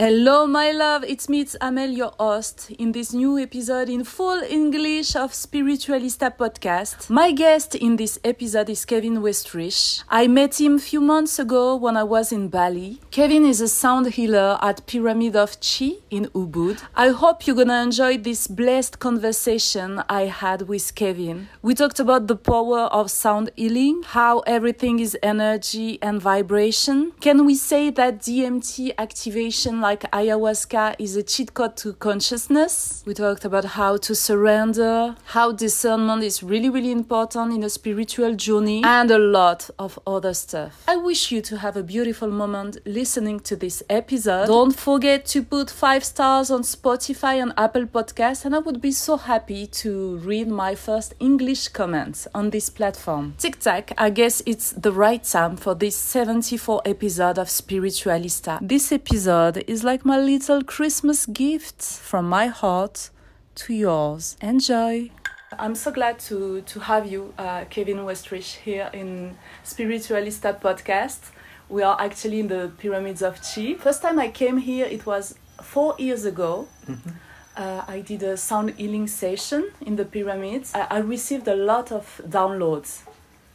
Hello, my love. It's me, it's Amel, your host, in this new episode in full English of Spiritualista podcast. My guest in this episode is Kevin Westrich. I met him a few months ago when I was in Bali. Kevin is a sound healer at Pyramid of Chi in Ubud. I hope you're gonna enjoy this blessed conversation I had with Kevin. We talked about the power of sound healing, how everything is energy and vibration. Can we say that DMT activation like ayahuasca is a cheat code to consciousness. We talked about how to surrender, how discernment is really, really important in a spiritual journey, and a lot of other stuff. I wish you to have a beautiful moment listening to this episode. Don't forget to put five stars on Spotify and Apple Podcasts, and I would be so happy to read my first English comments on this platform. Tic tac, I guess it's the right time for this 74 episode of Spiritualista. This episode is like my little Christmas gift from my heart to yours. Enjoy! I'm so glad to, to have you, uh, Kevin Westrich, here in Spiritualista podcast. We are actually in the Pyramids of Chi. First time I came here, it was four years ago. Mm-hmm. Uh, I did a sound healing session in the pyramids. I, I received a lot of downloads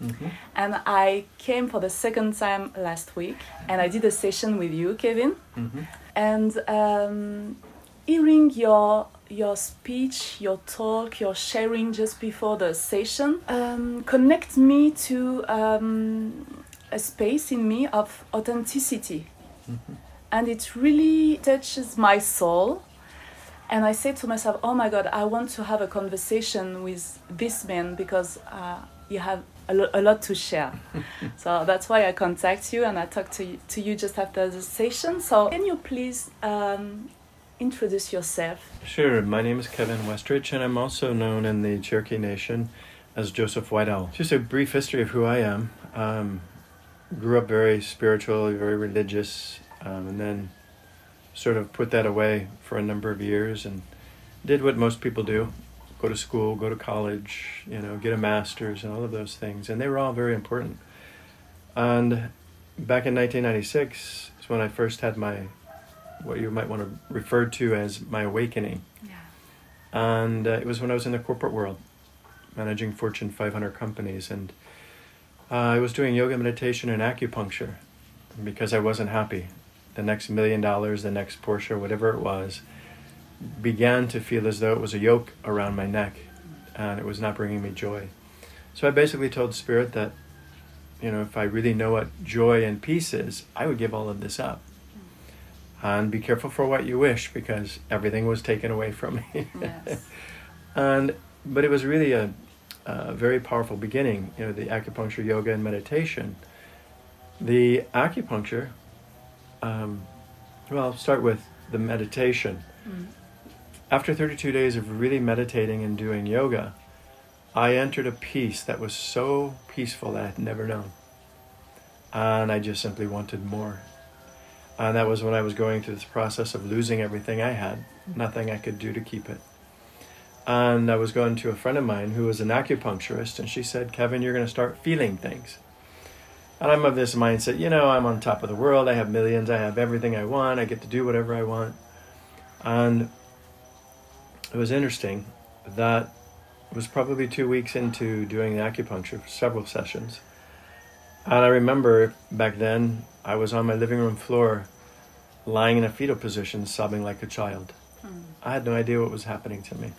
Mm-hmm. And I came for the second time last week, and I did a session with you, Kevin. Mm-hmm. And um, hearing your your speech, your talk, your sharing just before the session um, connect me to um, a space in me of authenticity, mm-hmm. and it really touches my soul. And I say to myself, "Oh my God, I want to have a conversation with this man because uh, you have a, lo- a lot to share. so that's why I contact you and I talk to you, to you just after the session. So can you please um, introduce yourself? Sure. My name is Kevin Westrich and I'm also known in the Cherokee Nation as Joseph White Owl. Just a brief history of who I am. Um, grew up very spiritual, very religious, um, and then sort of put that away for a number of years and did what most people do go to school, go to college, you know, get a master's, and all of those things. And they were all very important. And back in 1996 is when I first had my, what you might want to refer to as my awakening. Yeah. And uh, it was when I was in the corporate world, managing Fortune 500 companies. And uh, I was doing yoga, meditation, and acupuncture because I wasn't happy. The next million dollars, the next Porsche, whatever it was began to feel as though it was a yoke around my neck and it was not bringing me joy. So I basically told Spirit that, you know, if I really know what joy and peace is, I would give all of this up. And be careful for what you wish because everything was taken away from me. Yes. and but it was really a, a very powerful beginning, you know, the acupuncture, yoga, and meditation. The acupuncture, um, well, I'll start with the meditation. Mm after 32 days of really meditating and doing yoga, I entered a peace that was so peaceful that I had never known. And I just simply wanted more. And that was when I was going through this process of losing everything I had, nothing I could do to keep it. And I was going to a friend of mine who was an acupuncturist, and she said, Kevin, you're going to start feeling things. And I'm of this mindset, you know, I'm on top of the world. I have millions. I have everything I want. I get to do whatever I want. And it was interesting that it was probably two weeks into doing the acupuncture, for several sessions. And I remember back then, I was on my living room floor, lying in a fetal position, sobbing like a child. Hmm. I had no idea what was happening to me.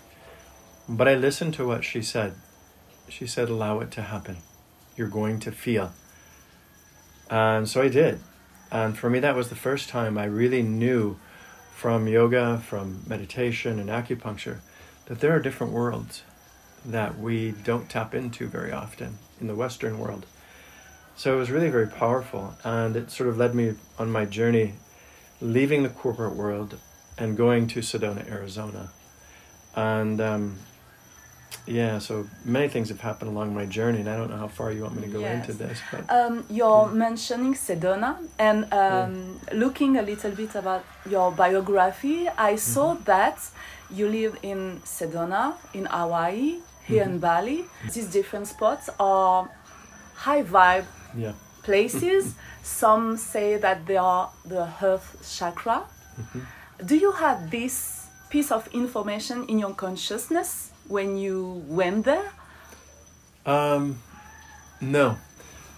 But I listened to what she said. She said, Allow it to happen. You're going to feel. And so I did. And for me, that was the first time I really knew from yoga, from meditation, and acupuncture that there are different worlds that we don't tap into very often in the Western world. So it was really very powerful. And it sort of led me on my journey, leaving the corporate world and going to Sedona, Arizona. And um, yeah, so many things have happened along my journey, and I don't know how far you want me to go Yes. into this, but Um, you're mentioning Sedona and um, looking a little bit about your biography. I saw that you live in Sedona, in Hawaii, here in Bali. These different spots are high vibe yeah. places. Some say that they are the earth chakra. Do you have this piece of information in your consciousness when you went there? Um, no.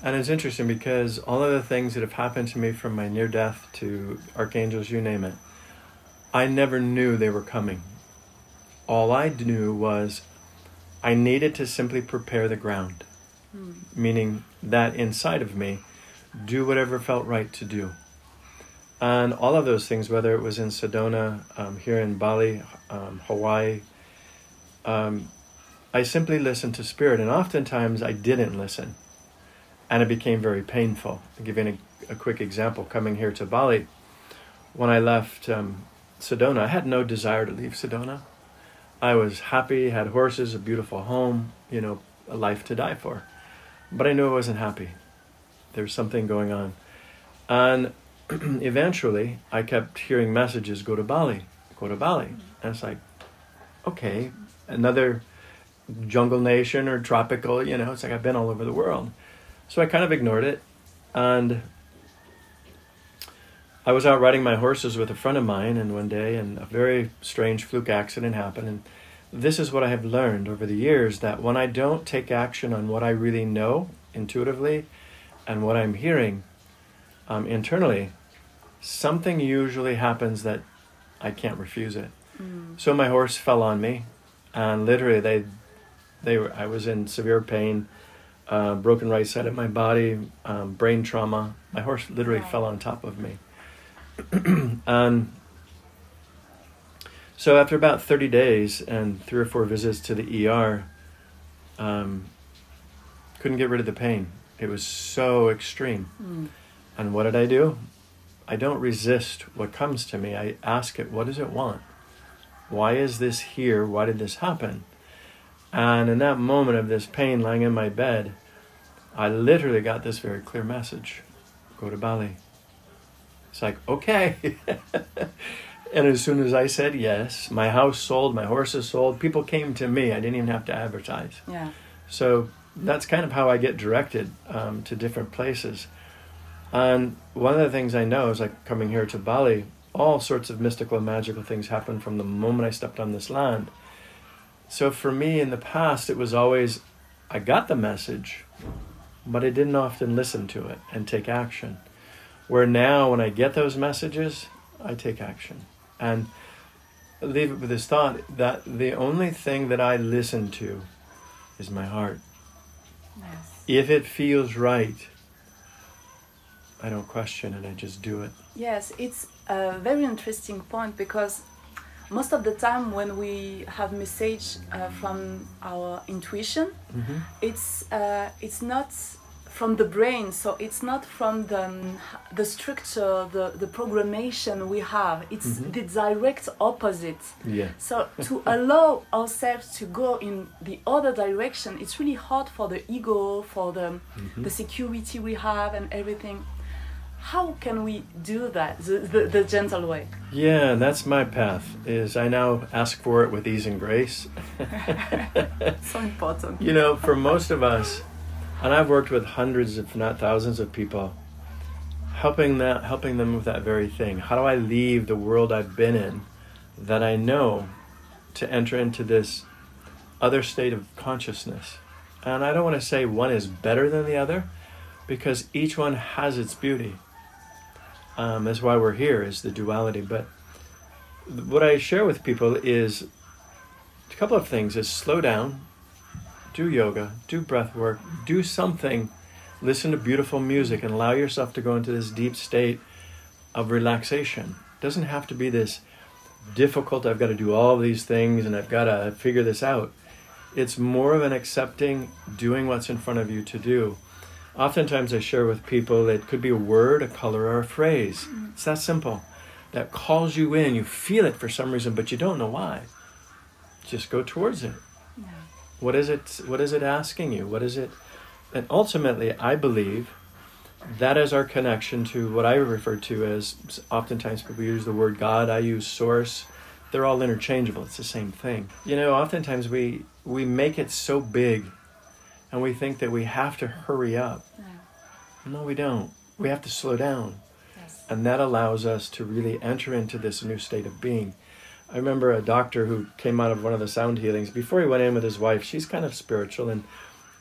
And it's interesting because all of the things that have happened to me from my near death to archangels, you name it, I never knew they were coming. All I knew was I needed to simply prepare the ground, meaning that inside of me, do whatever felt right to do. And all of those things, whether it was in Sedona, um, here in Bali, um, Hawaii, um, I simply listened to spirit, and oftentimes I didn't listen, and it became very painful. I'll give you a, a quick example. Coming here to Bali, when I left um, Sedona, I had no desire to leave Sedona. I was happy, had horses, a beautiful home, you know, a life to die for, but I knew I wasn't happy. There was something going on, and eventually I kept hearing messages: "Go to Bali, go to Bali," and it's like, okay, another jungle nation or tropical, you know, it's like I've been all over the world. So I kind of ignored it. And I was out riding my horses with a friend of mine, and one day, and a very strange fluke accident happened. And this is what I have learned over the years that when I don't take action on what I really know intuitively and what I'm hearing um, internally, something usually happens that I can't refuse it. So my horse fell on me, and literally they, they were. I was in severe pain, uh, broken right side of my body, um, brain trauma. My horse literally Wow. fell on top of me, and so after about thirty days and three or four visits to the ER, um, couldn't get rid of the pain. It was so extreme. And what did I do? I don't resist what comes to me. I ask it, what does it want? Why is this here? Why did this happen? And in that moment of this pain lying in my bed, I literally got this very clear message go to Bali. It's like, okay. and as soon as I said yes, my house sold, my horses sold, people came to me. I didn't even have to advertise. Yeah. So that's kind of how I get directed um, to different places. And one of the things I know is like coming here to Bali, all sorts of mystical and magical things happen from the moment I stepped on this land. So for me in the past, it was always, I got the message, but I didn't often listen to it and take action. Where now, when I get those messages, I take action. And leave it with this thought that the only thing that I listen to is my heart. Yes. If it feels right, I don't question it, I just do it. Yes, it's a very interesting point because most of the time when we have message uh, from our intuition, it's uh, it's not from the brain, so it's not from the um, the structure, the the programmation we have. It's the direct opposite. Yeah. So to allow ourselves to go in the other direction, it's really hard for the ego, for the the security we have and everything. How can we do that the, the, the gentle way? Yeah, that's my path. Is I now ask for it with ease and grace. So important. you know, for most of us, And I've worked with hundreds, if not thousands, of people, helping that, helping them with that very thing. How do I leave the world I've been in, that I know, to enter into this other state of consciousness? And I don't want to say one is better than the other, because each one has its beauty. Um, that's why we're here, is the duality. But what I share with people is a couple of things: is slow down, do yoga, do breath work, do something, listen to beautiful music, and allow yourself to go into this deep state of relaxation. It doesn't have to be this difficult. I've got to do all these things, and I've got to figure this out. It's more of an accepting, doing what's in front of you to do Oftentimes, I share with people it could be a word, a color, or a phrase. Mm-hmm. It's that simple. That calls you in. You feel it for some reason, but you don't know why. Just go towards it. Yeah. What is it? What is it asking you? What is it? And ultimately, I believe that is our connection to what I refer to as. Oftentimes, people use the word God. I use source. They're all interchangeable. It's the same thing. You know, oftentimes we we make it so big and we think that we have to hurry up. No, no we don't. We have to slow down. Yes. And that allows us to really enter into this new state of being. I remember a doctor who came out of one of the sound healings. Before he went in with his wife, she's kind of spiritual and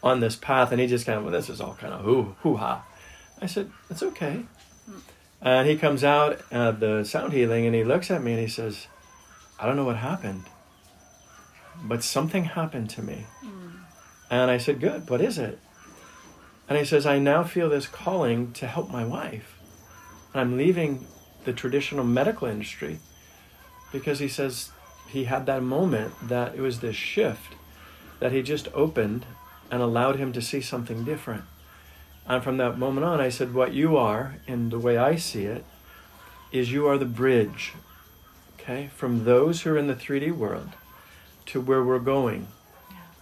on this path, and he just kind of, well, this is all kind of hoo hoo ha. I said, it's okay. And he comes out of the sound healing and he looks at me and he says, I don't know what happened, but something happened to me. Mm. And I said, Good, what is it? And he says, I now feel this calling to help my wife. And I'm leaving the traditional medical industry because he says he had that moment that it was this shift that he just opened and allowed him to see something different. And from that moment on, I said, What you are, in the way I see it, is you are the bridge, okay, from those who are in the 3D world to where we're going.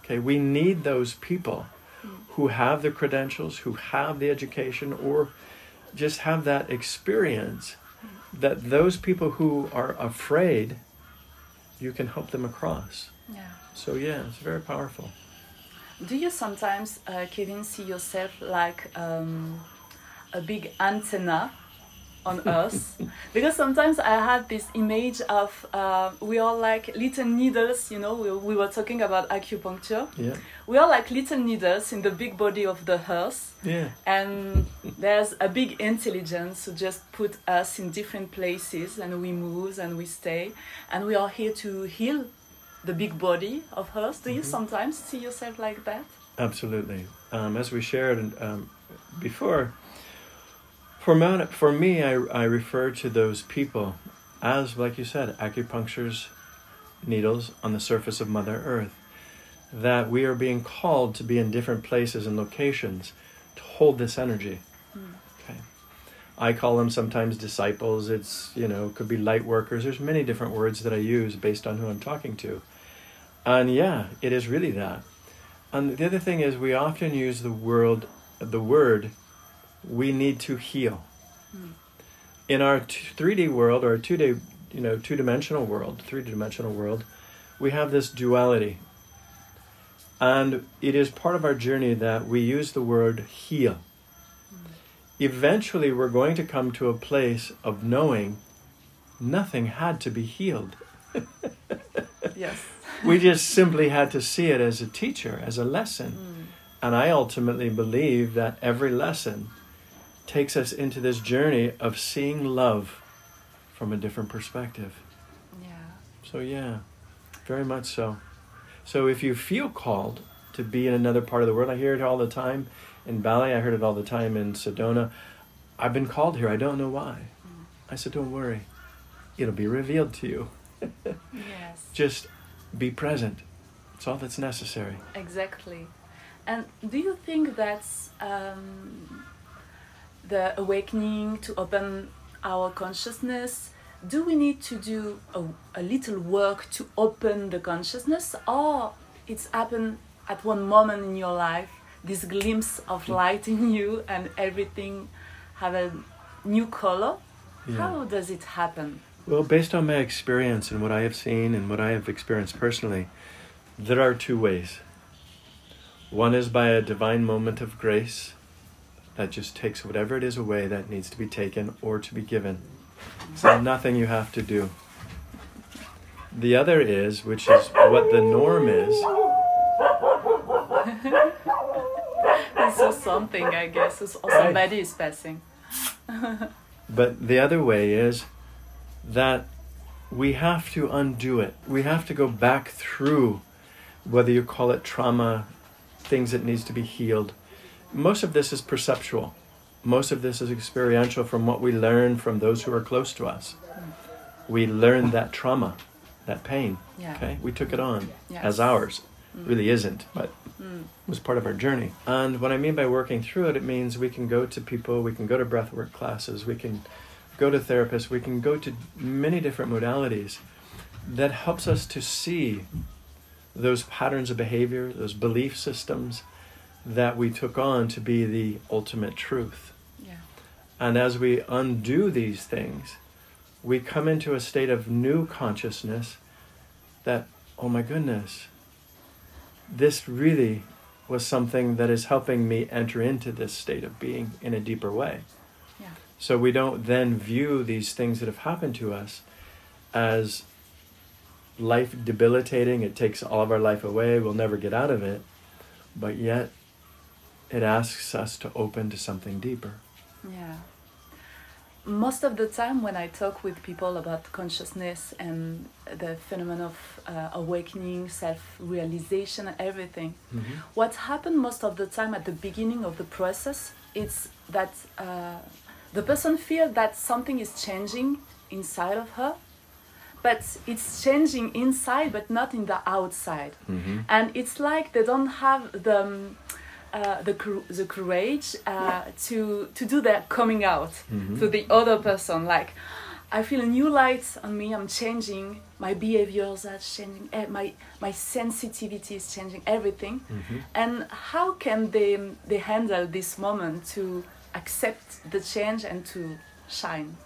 Okay, we need those people who have the credentials, who have the education, or just have that experience that those people who are afraid, you can help them across. Yeah. So, yeah, it's very powerful. Do you sometimes, uh, Kevin, see yourself like um, a big antenna on us because sometimes I have this image of uh, we are like little needles. You know, we, we were talking about acupuncture. Yeah. We are like little needles in the big body of the earth. Yeah. And there's a big intelligence who just put us in different places, and we move and we stay, and we are here to heal the big body of earth. Do you mm-hmm. sometimes see yourself like that? Absolutely. Um, as we shared um, before for, for me, I, I refer to those people as, like you said, acupuncture's needles on the surface of Mother Earth. That we are being called to be in different places and locations to hold this energy. Mm. Okay. I call them sometimes disciples. It's, you know, could be light workers. There's many different words that I use based on who I'm talking to. And yeah, it is really that. And the other thing is we often use the word the word we need to heal. Mm. In our 3D world or 2D, you know, two-dimensional world, three-dimensional world, we have this duality. And it is part of our journey that we use the word heal. Mm. Eventually, we're going to come to a place of knowing nothing had to be healed. yes. we just simply had to see it as a teacher, as a lesson. Mm. And I ultimately believe that every lesson takes us into this journey of seeing love from a different perspective. Yeah. So, yeah, very much so. So, if you feel called to be in another part of the world, I hear it all the time in Bali, I heard it all the time in Sedona. I've been called here, I don't know why. Mm. I said, Don't worry, it'll be revealed to you. yes. Just be present. It's all that's necessary. Exactly. And do you think that's um, the awakening, to open our consciousness, do we need to do a, a little work to open the consciousness, or it's happened at one moment in your life, this glimpse of mm. light in you, and everything have a new color? Yeah. How does it happen? Well, based on my experience and what I have seen and what I have experienced personally, there are two ways. One is by a divine moment of grace that just takes whatever it is away that needs to be taken or to be given. So nothing you have to do. The other is, which is what the norm is, It's so something, I guess, or somebody is passing. But the other way is that we have to undo it. We have to go back through whether you call it trauma, things that needs to be healed. Most of this is perceptual. Most of this is experiential from what we learn from those who are close to us. We learn that trauma, that pain. Yeah. Okay? We took it on Yes. as ours. Mm. Really isn't, but mm. was part of our journey. And what I mean by working through it, it means we can go to people, we can go to breathwork classes, we can go to therapists, we can go to many different modalities that helps us to see those patterns of behavior, those belief systems that we took on to be the ultimate truth. Yeah. And as we undo these things, we come into a state of new consciousness that, oh my goodness, this really was something that is helping me enter into this state of being in a deeper way. Yeah. So we don't then view these things that have happened to us as life debilitating. It takes all of our life away. We'll never get out of it. But yet, it asks us to open to something deeper. Yeah. Most of the time, when I talk with people about consciousness and the phenomenon of uh, awakening, self realization, and everything, what happened most of the time at the beginning of the process is that uh, the person feels that something is changing inside of her, but it's changing inside, but not in the outside. And it's like they don't have the. um, uh, the the courage uh, to to do that coming out to the other person. Like I feel a new light on me. I'm changing. My behaviors are changing. Eh, my my sensitivity is changing. Everything. And how can they they handle this moment to accept the change and to shine?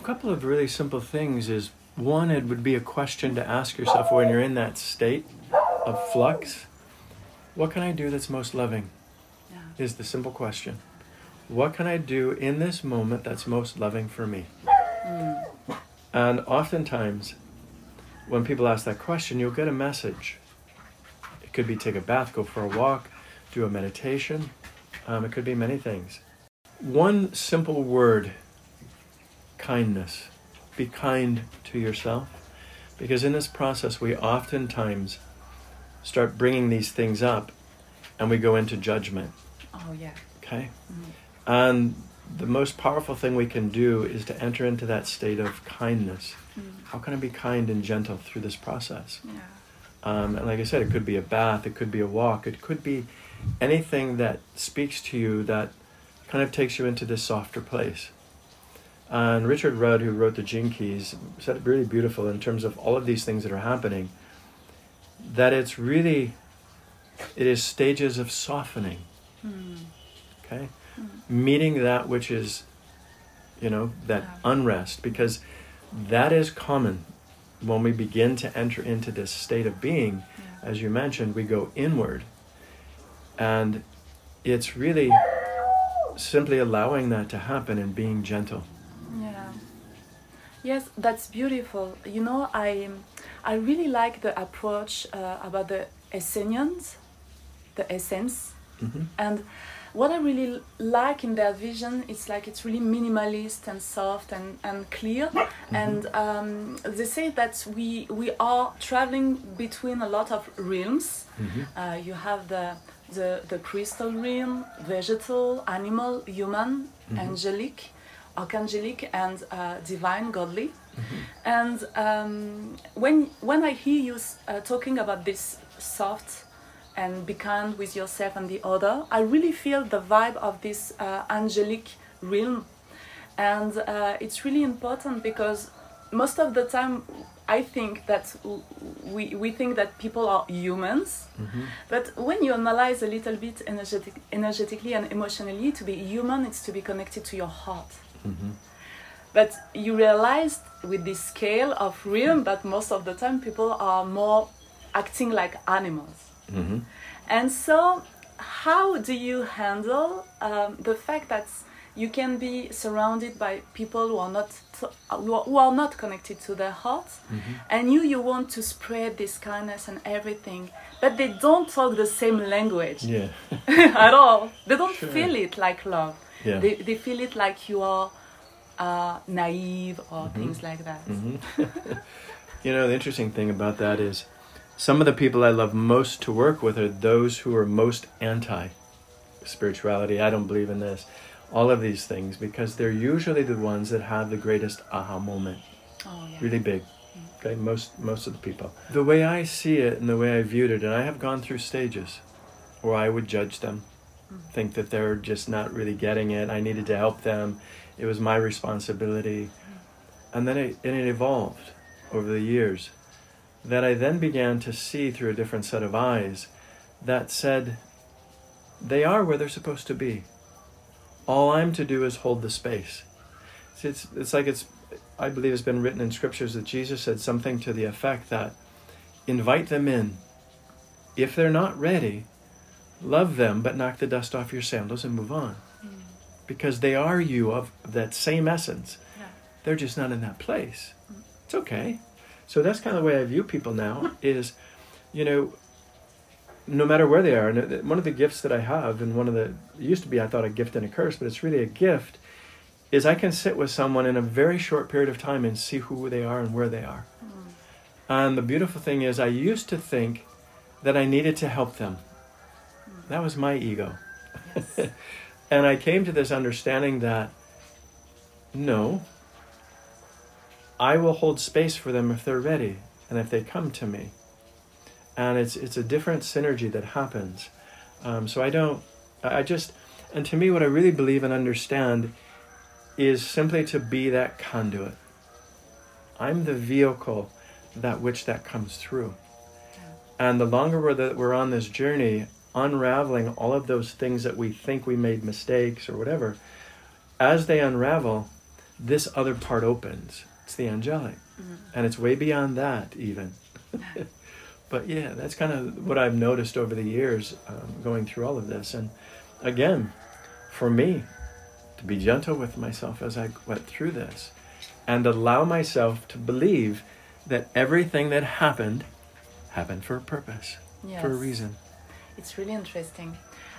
A couple of really simple things is one, it would be a question to ask yourself when you're in that state of flux what can I do that's most loving? yeah Is the simple question. What can I do in this moment that's most loving for me? And oftentimes, when people ask that question, you'll get a message. It could be take a bath, go for a walk, do a meditation. Um, it could be many things. One simple word kindness. Be kind to yourself. Because in this process, we oftentimes start bringing these things up and we go into judgment. oh yeah Okay? And the most powerful thing we can do is to enter into that state of kindness. How can I be kind and gentle through this process? yeah Um, and like I said, it could be a bath, it could be a walk, it could be anything that speaks to you that kind of takes you into this softer place. And Richard Rudd, who wrote the Gene Keys, said it really beautiful in terms of all of these things that are happening. That it's really, it is stages of softening. Hmm. Okay, hmm. meeting that which is, you know, that Yeah. unrest, because that is common when we begin to enter into this state of being. As you mentioned, we go inward, and it's really simply allowing that to happen and being gentle. Yes, that's beautiful. You know, I I really like the approach uh, about the essence, the essence, and what I really like in their vision, it's like it's really minimalist and soft and, and clear. And um, they say that we we are traveling between a lot of realms. Uh, you have the the the crystal realm, vegetal, animal, human, angelic archangelic and uh, divine, godly. And um, when when I hear you uh, talking about this soft and be kind with yourself and the other, I really feel the vibe of this uh, angelic realm, and uh, it's really important because most of the time I think that we, we think that people are humans, but when you analyze a little bit energetic, energetically and emotionally, to be human, it's to be connected to your heart. Mm-hmm. But you realized with this scale of realm that most of the time people are more acting like animals. Mm-hmm. And so, how do you handle um, the fact that you can be surrounded by people who are not who are, not connected to their hearts, mm-hmm. and you you want to spread this kindness and everything, but they don't talk the same language Yeah. at all. They don't Sure. feel it like love. Yeah. They they feel it like you are uh, naive or Mm-hmm. things like that. You know, the interesting thing about that is some of the people I love most to work with are those who are most anti spirituality. I don't believe in this. All of these things because they're usually the ones that have the greatest aha moment. Oh yeah. Really big. Okay, most most of the people. The way I see it and the way I viewed it, and I have gone through stages where I would judge them, think that they're just not really getting it. I needed to help them. It was my responsibility. And then it, and it evolved over the years that I then began to see through a different set of eyes that said, they are where they're supposed to be. All I'm to do is hold the space. See, It's, it's like it's, I believe it's been written in scriptures that Jesus said something to the effect that invite them in. If they're not ready, love them, but knock the dust off your sandals and move on. Because they are you of that same essence. Yeah. They're just not in that place. Mm. It's okay. So that's kind of the way I view people now is, you know, no matter where they are. And uh, one of the gifts that I have, and one of the, used to be I thought a gift and a curse, but it's really a gift, is I can sit with someone in a very short period of time and see who they are and where they are. Mm. And the beautiful thing is, I used to think that I needed to help them. Mm. That was my ego. and I came to this understanding that no, I will hold space for them if they're ready and if they come to me. And it's it's a different synergy that happens. Um, so I don't, I I just, and to me, what I really believe and understand is simply to be that conduit. I'm the vehicle that which that comes through. And the longer we're, that we're on this journey, unraveling all of those things that we think we made mistakes or whatever, as they unravel, this other part opens. It's the angelic. And it's way beyond that, even. but yeah, that's kind of what I've noticed over the years um, going through all of this. And again, for me, to be gentle with myself as I went through this and allow myself to believe that everything that happened happened for a purpose, for a Yes. reason. It's really interesting.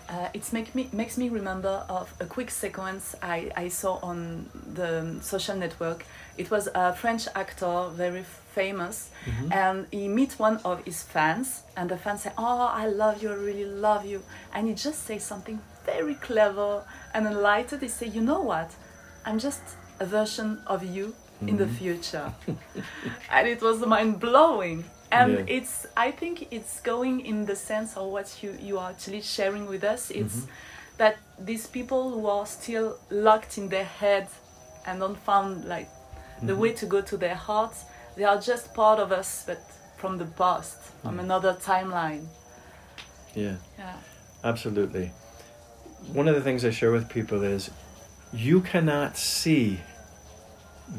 Uh, it make me, makes me remember of a quick sequence I, I saw on the um, social network. It was a French actor, very famous, mm-hmm. and he meet one of his fans, and the fan say, "Oh, I love you, I really love you," and he just say something very clever and enlightened. He say, "You know what? I'm just a version of you in the mm-hmm. future," and it was mind blowing and Yeah. it's i think it's going in the sense of what you you are actually sharing with us it's Mm-hmm. that these people who are still locked in their head and don't found like the Mm-hmm. way to go to their hearts they are just part of us but from the past from another timeline Yeah. yeah Absolutely. One of the things I share with people is you cannot see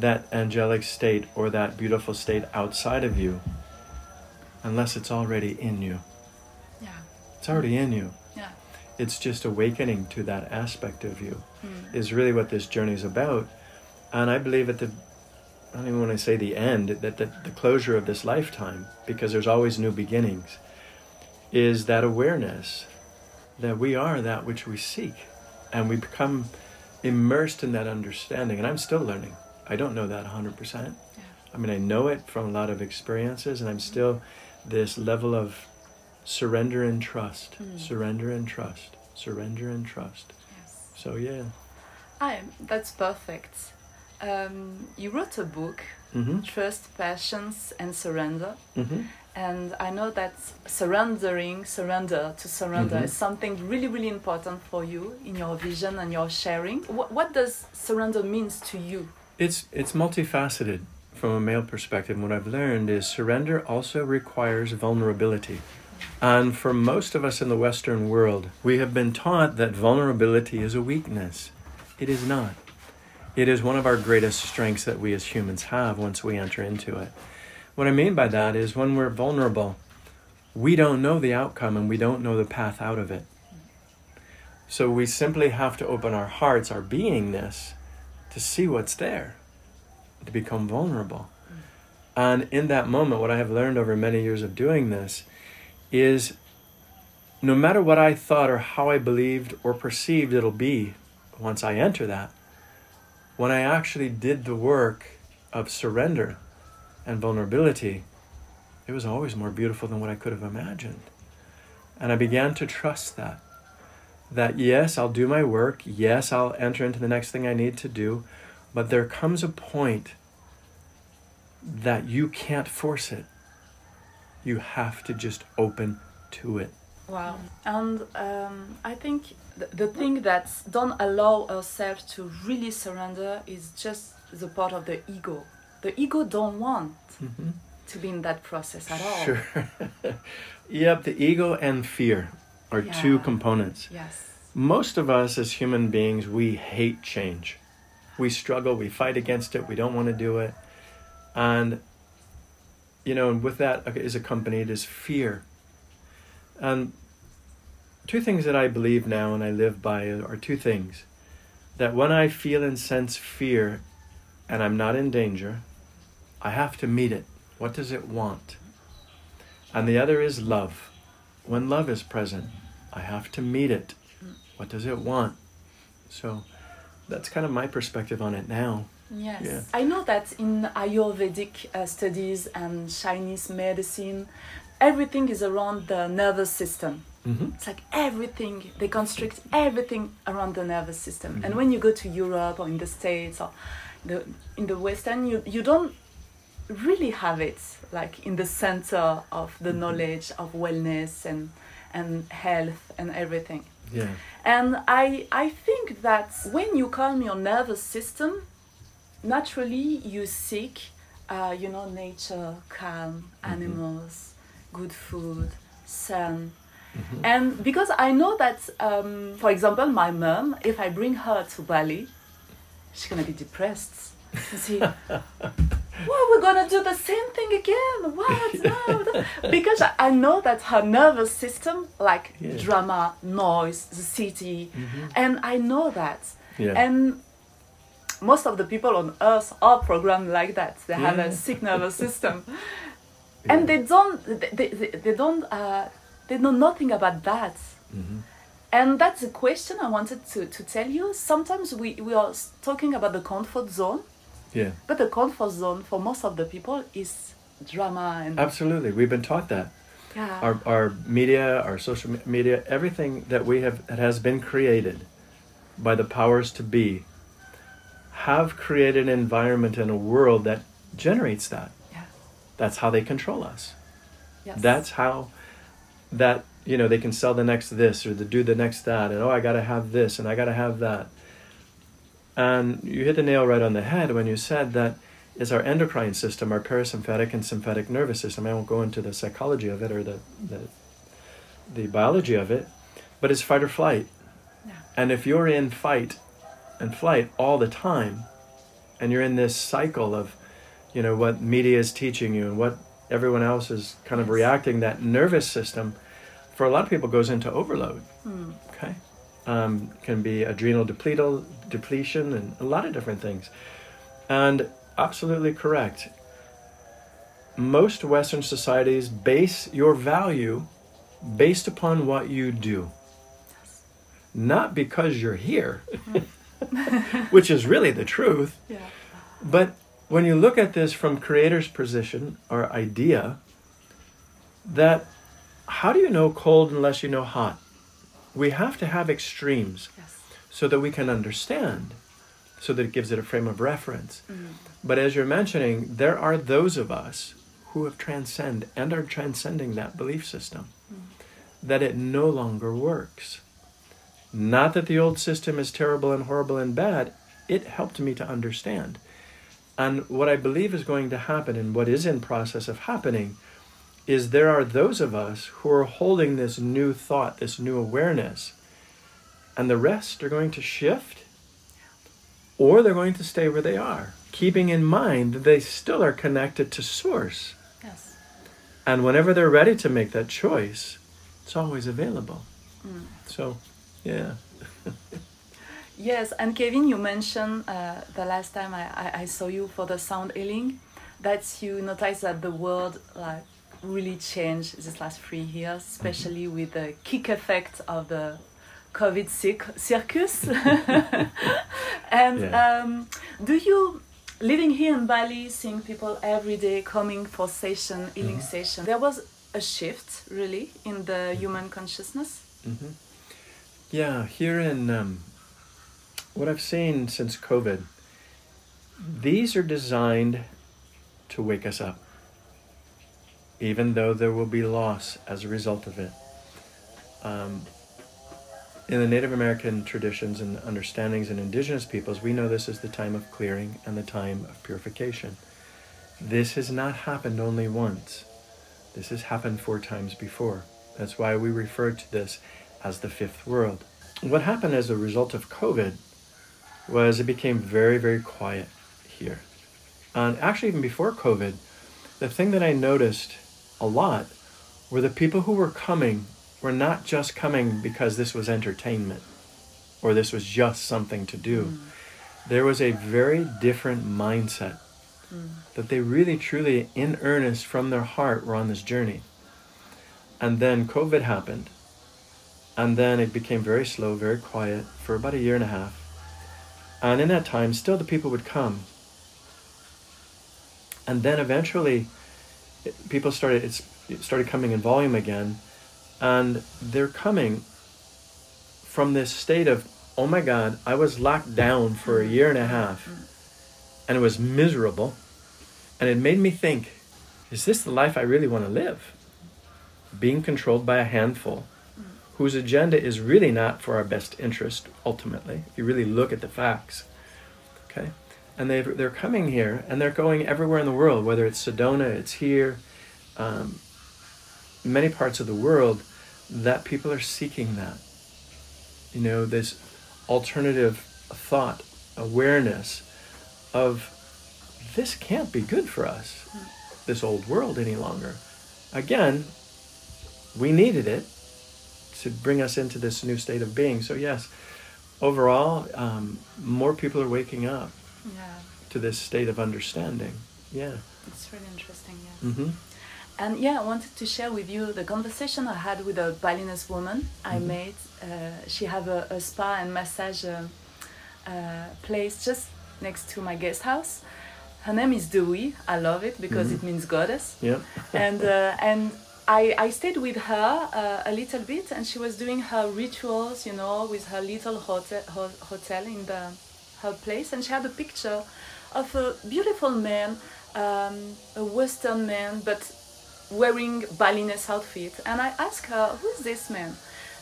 that angelic state or that beautiful state outside of you unless it's already in you. yeah It's already in you. yeah It's just awakening to that aspect of you hmm. is really what this journey is about. And I believe at the I don't even want to say the end, that the, the closure of this lifetime, because there's always new beginnings, is that awareness that we are that which we seek. And we become immersed in that understanding. And I'm still learning. I don't know that 100%. I mean, I know it from a lot of experiences, and I'm hmm. still this level of surrender and trust, surrender and trust, surrender and trust. yes So, yeah. I, that's perfect um, you wrote a book hmm trust patience and surrender hmm and I know that surrendering, surrender to surrender Mhm. is something really, really important for you in your vision and your sharing. What, what does surrender means to you? It's it's multifaceted from a male perspective. What I've learned is surrender also requires vulnerability. And for most of us in the Western world, we have been taught that vulnerability is a weakness. It is not. It is one of our greatest strengths that we as humans have once we enter into it. What I mean by that is when we're vulnerable, we don't know the outcome and we don't know the path out of it. So we simply have to open our hearts, our beingness, to see what's there, to become vulnerable. And in that moment, what I have learned over many years of doing this is no matter what I thought or how I believed or perceived it'll be once I enter that, when I actually did the work of surrender and vulnerability, it was always more beautiful than what I could have imagined. And I began to trust that. That yes, I'll do my work. Yes, I'll enter into the next thing I need to do. But there comes a point that you can't force it. You have to just open to it. Wow. And um, I think the, the thing that don't allow ourselves to really surrender is just the part of the ego. The ego don't want Mm-hmm. to be in that process at all. Sure. yep, the ego and fear are two components. Yes. Most of us as human beings, we hate change. We struggle, we fight against it, we don't want to do it. And, you know, and with that is accompanied is fear. And two things that I believe now and I live by are two things. That when I feel and sense fear and I'm not in danger, I have to meet it. What does it want? And the other is love. When love is present, I have to meet it. What does it want? So that's kind of my perspective on it now. Yes. Yeah. I know that in Ayurvedic uh, studies and Chinese medicine, everything is around the nervous system. Mhm. It's like everything, they constrict everything around the nervous system. And when you go to Europe or in the States or the, in the Western, you, you don't really have it like in the center of the knowledge of wellness and, and health and everything. Yeah. And I, I think that when you calm your nervous system, naturally you seek, uh, you know, nature, calm, animals, good food, sun. And because I know that, um, for example, my mom, if I bring her to Bali, she's gonna be depressed. See, well, we're gonna do the same thing again. What? No. Because I- know that her nervous system, like Yeah. drama, noise, the city, and I know that. Yeah. And most of the people on earth are programmed like that. They have Yeah. a sick nervous system, and they don't. They, they, they- they don't. Uh, they know nothing about that. Mm-hmm. And that's a question I wanted to, to tell you. Sometimes we, we are talking about the comfort zone, Yeah. but the comfort zone for most of the people is drama and Absolutely. We've been taught that. yeah. Our, our media, our social media, everything that we have that has been created by the powers to be have created an environment and a world that generates that. yeah. That's how they control us. Yes. That's how that you know they can sell the next this or to do the next that and oh I got to have this and I got to have that. And you hit the nail right on the head when you said that is our endocrine system, our parasympathetic and sympathetic nervous system. I won't go into the psychology of it or the the, the biology of it, but it's fight or flight. Yeah. And if you're in fight and flight all the time, and you're in this cycle of, you know, what media is teaching you and what everyone else is kind of Yes. reacting, that nervous system, for a lot of people, goes into overload. Hmm. Okay, um, can be adrenal depletal, depletion, and a lot of different things. And absolutely correct. Most Western societies base your value based upon what you do, not because you're here, which is really the truth. yeah. But when you look at this from creator's position or idea, that how do you know cold unless you know hot? We have to have extremes Yes. So that we can understand, so that it gives it a frame of reference. Mm. But as you're mentioning, there are those of us who have transcended and are transcending that belief system, mm. that it no longer works. Not that the old system is terrible and horrible and bad, it helped me to understand. And what I believe is going to happen and what is in process of happening is there are those of us who are holding this new thought, this new awareness, and the rest are going to shift or they're going to stay where they are, keeping in mind that they still are connected to source. Yes. And whenever they're ready to make that choice, it's always available. So, yeah. Yes, and Kevin, you mentioned uh, the last time I, I, I saw you for the sound healing that you noticed that the world like really changed this last three years, especially with the kick effect of the COVID circ- circus. and Yeah. um, do you living here in Bali, seeing people every day coming for session, healing session? There was a shift really in the human consciousness. Yeah, here in um, what I've seen since COVID, these are designed to wake us up, even though there will be loss as a result of it. Um, in the Native American traditions and understandings and indigenous peoples, we know this is the time of clearing and the time of purification. This has not happened only once. This has happened four times before. That's why we refer to this as the fifth world. What happened as a result of COVID was it became very, very quiet here. And actually, even before COVID, the thing that I noticed a lot were the people who were coming were not just coming because this was entertainment or this was just something to do. Mm. There was a very different mindset mm. that they really, truly, in earnest, from their heart, were on this journey. And then COVID happened. And then it became very slow, very quiet for about a year and a half. And in that time, still the people would come. And then eventually, it- people started, it started coming in volume again. And they're coming from this state of, oh my God, I was locked down for a year and a half. And it was miserable. And it made me think, is this the life I really want to live? Being controlled by a handful whose agenda is really not for our best interest, ultimately, if you really look at the facts. Okay? And they they're coming here and they're going everywhere in the world, whether it's Sedona, it's here, um, many parts of the world, that people are seeking that. You know, this alternative thought, awareness of this can't be good for us, this old world any longer. Again, we needed it to bring us into this new state of being. So, yes, overall, um, more people are waking up Yeah, to this state of understanding. Yeah. it's really interesting. Yeah. hmm And yeah, I wanted to share with you the conversation I had with a Balinese woman I met. Uh, she have a, a spa and massage uh, uh, place just next to my guest house. Her name is Dewi. I love it because it means goddess. Yeah. and uh, and I, I stayed with her uh, a little bit, and she was doing her rituals, you know, with her little hotel ho- hotel in the her place, and she had a picture of a beautiful man, um, a Western man, but wearing Balinese outfit. And I asked her, "Who's this man?"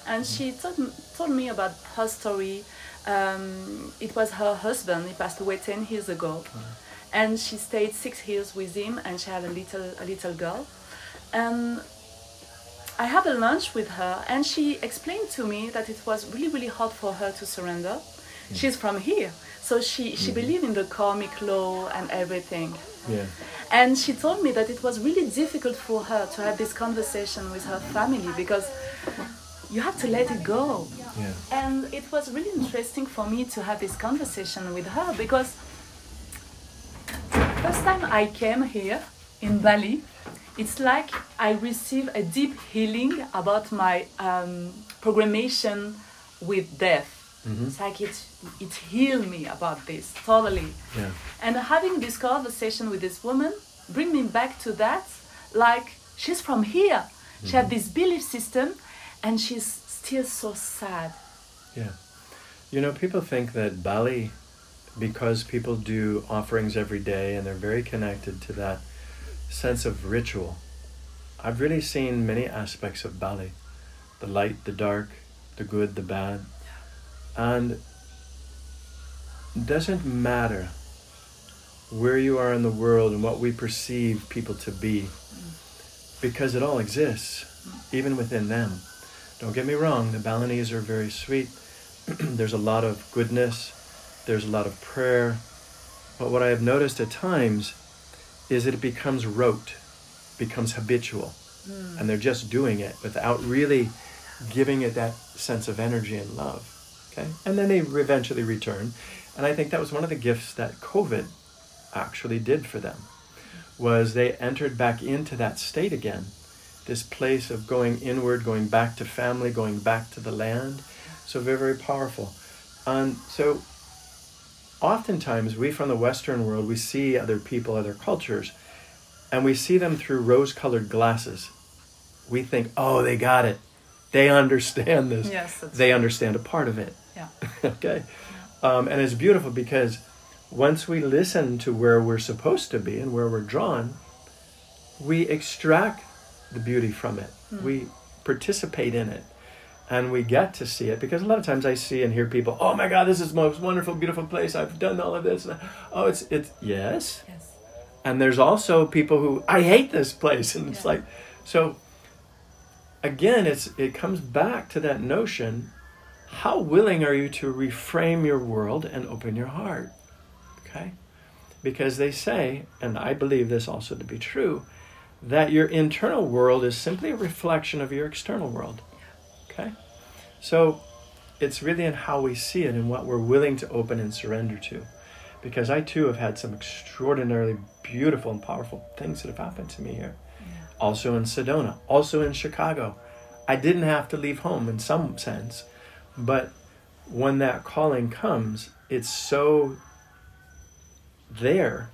And she told told me about her story. Um, it was her husband. He passed away ten years ago, mm-hmm. and she stayed six years with him, and she had a little a little girl. And I had a lunch with her, and she explained to me that it was really, really hard for her to surrender. Mm. She's from here, so she, she mm-hmm. believed in the karmic law and everything. Yeah. And she told me that it was really difficult for her to have this conversation with her family because you have to let it go. Yeah. And it was really interesting for me to have this conversation with her because first time I came here in Bali, it's like I received a deep healing about my um, programmation with death. It's like it it healed me about this totally. Yeah. And having this conversation with this woman bring me back to that. Like she's from here. She had mm-hmm. this belief system, and she's still so sad. Yeah. You know, people think that Bali, because people do offerings every day and they're very connected to that sense of ritual. I've really seen many aspects of Bali the light, the dark, the good, the bad. And doesn't matter where you are in the world and what we perceive people to be, because it all exists, even within them. Don't get me wrong, the Balinese are very sweet. there's a lot of goodness, there's a lot of prayer. But what I have noticed at times is that it becomes rote, becomes habitual. Hmm. and they're just doing it without really giving it that sense of energy and love. Okay, and then they eventually return, and I think that was one of the gifts that COVID actually did for them was they entered back into that state again this place of going inward going back to family going back to the land. So very very powerful. And so oftentimes we from the western world we see other people other cultures and we see them through rose colored glasses. We think oh they got it. They understand this. Yes, they understand a part of it. Yeah. okay um, and it's beautiful because once we listen to where we're supposed to be and where we're drawn we extract the beauty from it. We participate in it. And we get to see it because a lot of times i see and hear people oh my god this is the most wonderful beautiful place. I've done all of this. Oh it's it's yes. Yes. and there's also people who i hate this place. And it's like so again it's it comes back to that notion how willing are you to reframe your world and open your heart? Okay? Because they say and i believe this also to be true that your internal world is simply a reflection of your external world. Okay? So it's really in how we see it and what we're willing to open and surrender to. Because i too have had some extraordinarily beautiful and powerful things that have happened to me here. Also in Sedona, also in Chicago. I didn't have to leave home in some sense, but when that calling comes, it's so there.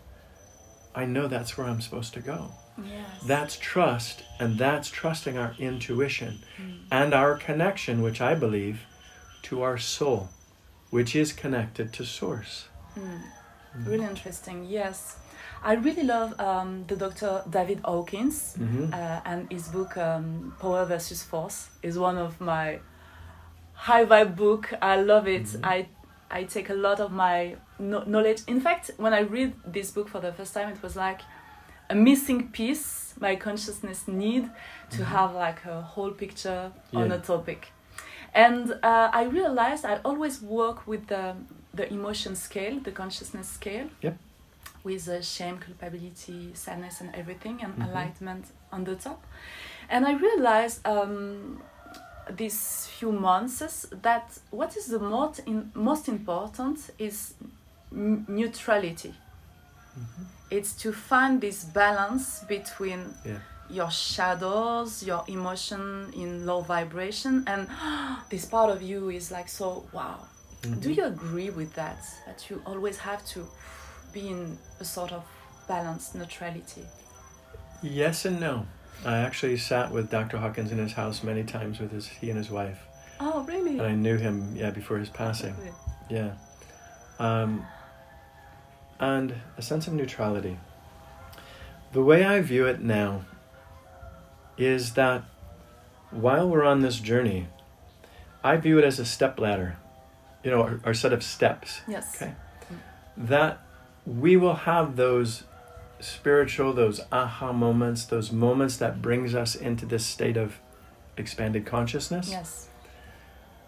I know that's where I'm supposed to go. Yes. That's trust, and that's trusting our intuition and our connection, which I believe, to our soul, which is connected to Source. Really interesting. Yes, I really love um, the Dr. David Hawkins Mhm. uh, and his book um, Power versus Force is one of my high vibe book. I love it. I I take a lot of my no- knowledge. In fact, when I read this book for the first time, it was like a missing piece my consciousness need to have like a whole picture on a topic. And uh, I realized I always work with the, the emotion scale, the consciousness scale, Yep. with uh, shame, culpability, sadness, and everything, and enlightenment on the top. And I realized um, these few months that what is the most, in, most important is neutrality. Mm-hmm. It's to find this balance between Yeah. your shadows, your emotion in low vibration, and this part of you is like so wow. Mm-hmm. Do you agree with that? That you always have to be in a sort of balanced neutrality? Yes and no. I actually sat with Dr. Hawkins in his house many times with his he and his wife, Oh, really? and I knew him yeah before his passing. Yeah, um, and a sense of neutrality. The way I view it now is that while we're on this journey, I view it as a step ladder, you know, our, our set of steps. Yes. Okay. That we will have those spiritual, those aha moments, those moments that brings us into this state of expanded consciousness. Yes.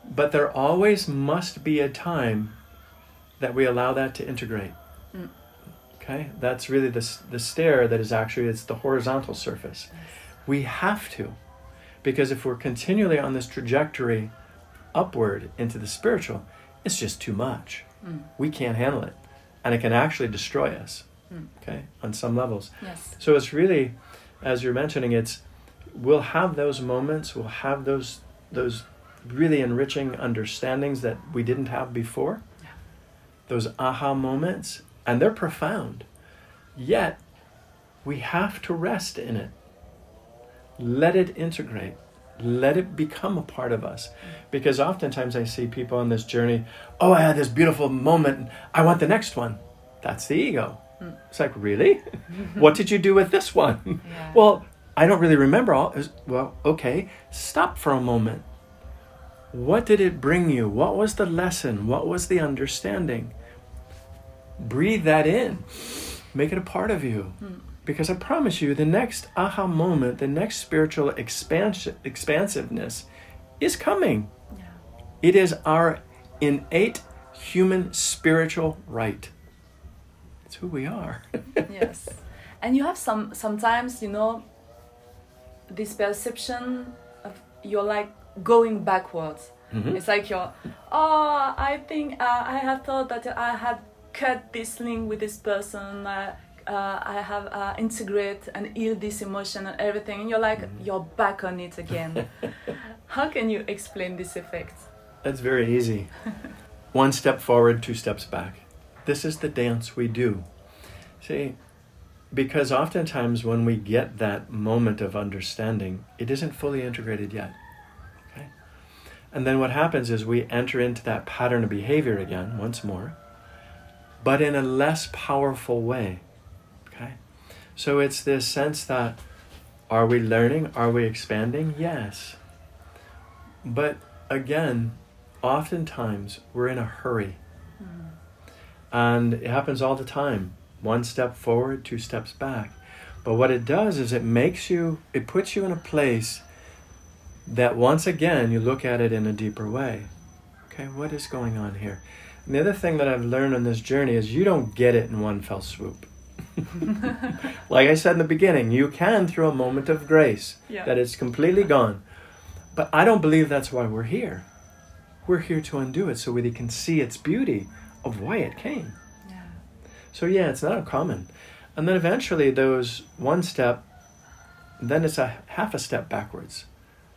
But there always must be a time that we allow that to integrate. Mm. Okay, that's really the the stair that is actually it's the horizontal surface. We have to, because if we're continually on this trajectory upward into the spiritual, it's just too much. We can't handle it, and it can actually destroy us. Hmm. Okay, on some levels. Yes. So it's really, as you're mentioning, it's we'll have those moments, we'll have those those really enriching understandings that we didn't have before. Those aha moments, and they're profound. Yet we have to rest in it. Let it integrate. Let it become a part of us. Hmm. Because oftentimes I see people on this journey, oh, I had this beautiful moment, I want the next one. That's the ego. It's like, really? what did you do with this one? Yeah. Well, I don't really remember all. is- Well, okay, stop for a moment. What did it bring you? What was the lesson? What was the understanding? Breathe that in. Make it a part of you. Hmm. Because I promise you, the next aha moment, the next spiritual expansion, expansiveness is coming. Yeah. It is our innate human spiritual right. It's who we are. yes and you have some sometimes you know this perception of you're like going backwards. Mhm. It's like you're, oh, I think uh, I have thought that I had cut this link with this person. Uh, uh, I have uh, integrate and heal this emotion and everything, and you're like you're back on it again. How can you explain this effect? That's very easy. One step forward, two steps back. This is the dance we do. See, because oftentimes when we get that moment of understanding, it isn't fully integrated yet. Okay? And then what happens is we enter into that pattern of behavior again, once more, but in a less powerful way. Okay? So it's this sense that are we learning? Are we expanding? Yes. But again, oftentimes we're in a hurry. And it happens all the time. One step forward, two steps back. But what it does is it makes you, it puts you in a place that once again you look at it in a deeper way. Okay, what is going on here? And the other thing that I've learned on this journey is you don't get it in one fell swoop. like I said in the beginning, you can through a moment of grace Yeah. that it's completely gone. But I don't believe that's why we're here. We're here to undo it so we can see its beauty of why it came. Yeah. So yeah, it's not uncommon. And then eventually those one step, then it's a half a step backwards.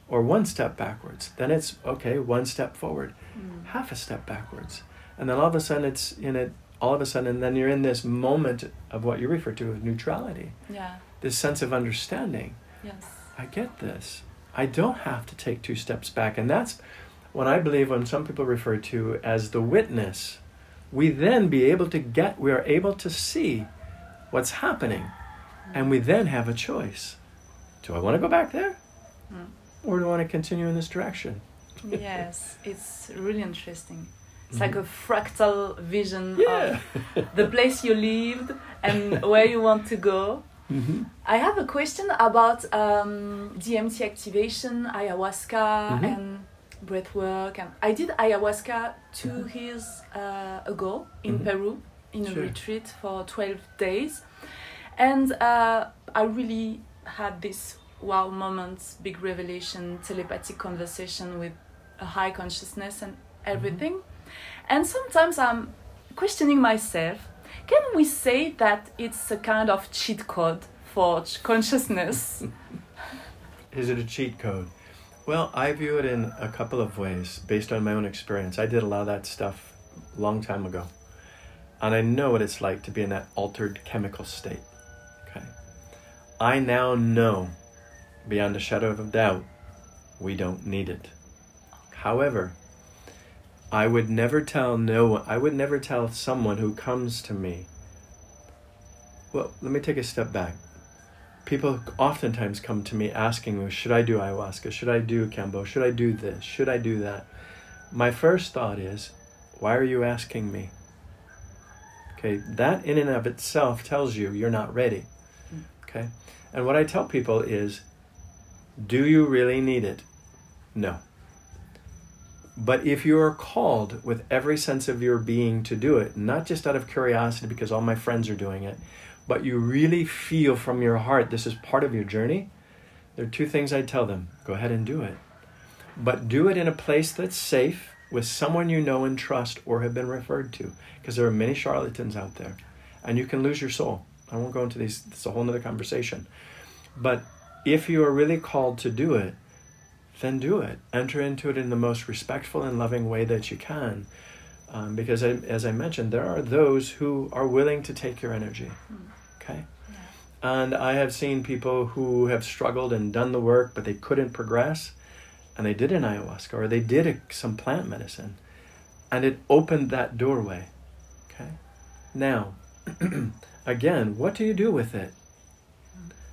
Or one step backwards. Then it's okay, one step forward. Mm. Half a step backwards. And then all of a sudden it's in it all of a sudden and then you're in this moment of what you refer to as neutrality. Yeah. This sense of understanding. Yes. I get this. I don't have to take two steps back. And that's what I believe when some people refer to as the witness. We then be able to get, we are able to see what's happening. And we then have a choice. Do I want to go back there? Hmm. Or do I want to continue in this direction? yes, it's really interesting. It's mm-hmm. like a fractal vision Yeah. of the place you lived and where you want to go. Mm-hmm. I have a question about um, DMT activation, ayahuasca, mm-hmm. and breath work. And I did ayahuasca 2 years uh, ago in Peru in a retreat for 12 days. And uh, I really had this wow moment, big revelation, telepathic conversation with a high consciousness and everything. And sometimes I'm questioning myself can we say that it's a kind of cheat code for consciousness? Is it a cheat code? Well, I view it in a couple of ways based on my own experience. I did a lot of that stuff a long time ago. And I know what it's like to be in that altered chemical state. Okay. I now know, beyond a shadow of a doubt, we don't need it. However, I would never tell no one, I would never tell someone who comes to me. Well, let me take a step back people oftentimes come to me asking me, should I do ayahuasca? Should I do Kambo? Should I do this? Should I do that? My first thought is, why are you asking me? Okay, that in and of itself tells you you're not ready. Okay, and what I tell people is, do you really need it? No. But if you are called with every sense of your being to do it, not just out of curiosity because all my friends are doing it, but you really feel from your heart this is part of your journey, there are two things I tell them go ahead and do it. But do it in a place that's safe with someone you know and trust or have been referred to, because there are many charlatans out there, and you can lose your soul. I won't go into these, it's a whole other conversation. But if you are really called to do it, then do it. Enter into it in the most respectful and loving way that you can. Um, because, I, as I mentioned, there are those who are willing to take your energy. Okay? And I have seen people who have struggled and done the work, but they couldn't progress. And they did an ayahuasca or they did a, some plant medicine. And it opened that doorway. Okay? Now, again, what do you do with it?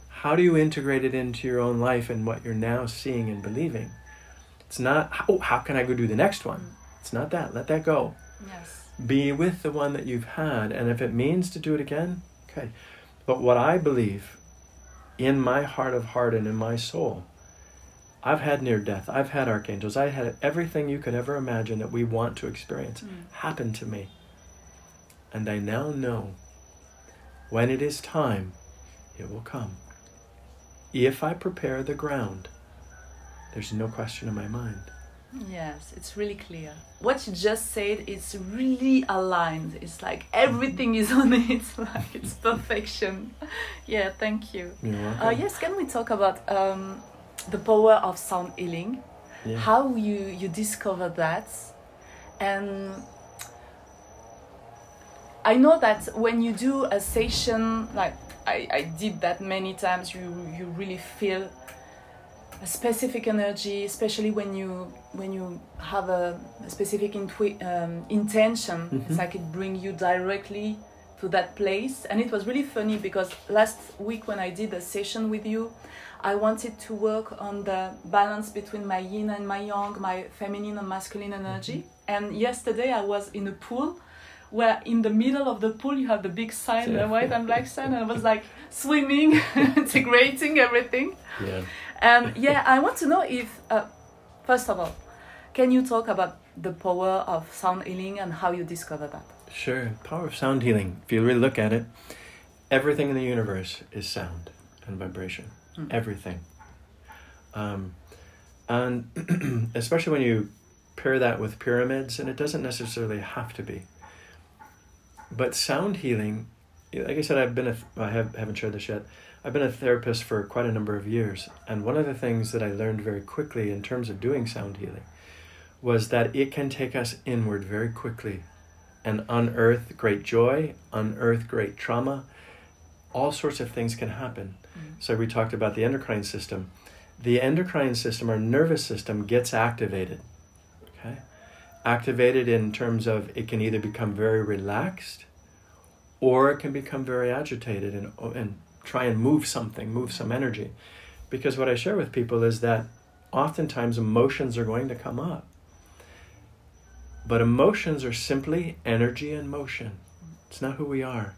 How do you integrate it into your own life and what you're now seeing and believing? It's not, oh, how can I go do the next one? It's not that. Let that go. yes. Be with the one that you've had. And if it means to do it again, okay. But what I believe in my heart of heart and in my soul, I've had near death. I've had archangels. I had everything you could ever imagine that we want to experience mm. happen to me. And I now know when it is time, it will come. if I prepare the ground, there's no question in my mind. Yes, it's really clear. What you just said is really aligned. It's like everything is on it, It's like it's perfection. Yeah, thank you. You're. Uh, yes, can we talk about um, the power of sound healing? Yeah. How you you discover that, and I know that when you do a session, like I, I did that many times, you you really feel a specific energy, especially when you when you have a, a specific um, intention. It's like it brings you directly to that place. And it was really funny because last week when I did a session with you, I wanted to work on the balance between my yin and my yang, my feminine and masculine energy. And yesterday I was in a pool where in the middle of the pool you have the big sign, the white and black sign, and I was like swimming, integrating everything. Yeah. And yeah, I want to know if, uh, first of all, can you talk about the power of sound healing and how you discover that? Sure. Power of sound healing. If you really look at it, everything in the universe is sound and vibration. Everything. Um, and especially when you pair that with pyramids, and it doesn't necessarily have to be. But sound healing, like I said, I've been a, I have, haven't shared this yet. I've been a therapist for quite a number of years, and one of the things that I learned very quickly in terms of doing sound healing was that it can take us inward very quickly and unearth great joy, unearth great trauma. All sorts of things can happen. Mm-hmm. So we talked about the endocrine system. The endocrine system, our nervous system, gets activated. Okay, activated in terms of it can either become very relaxed, or it can become very agitated and and try and move something, move some energy. Because what I share with people is that oftentimes emotions are going to come up. But emotions are simply energy and motion. It's not who we are.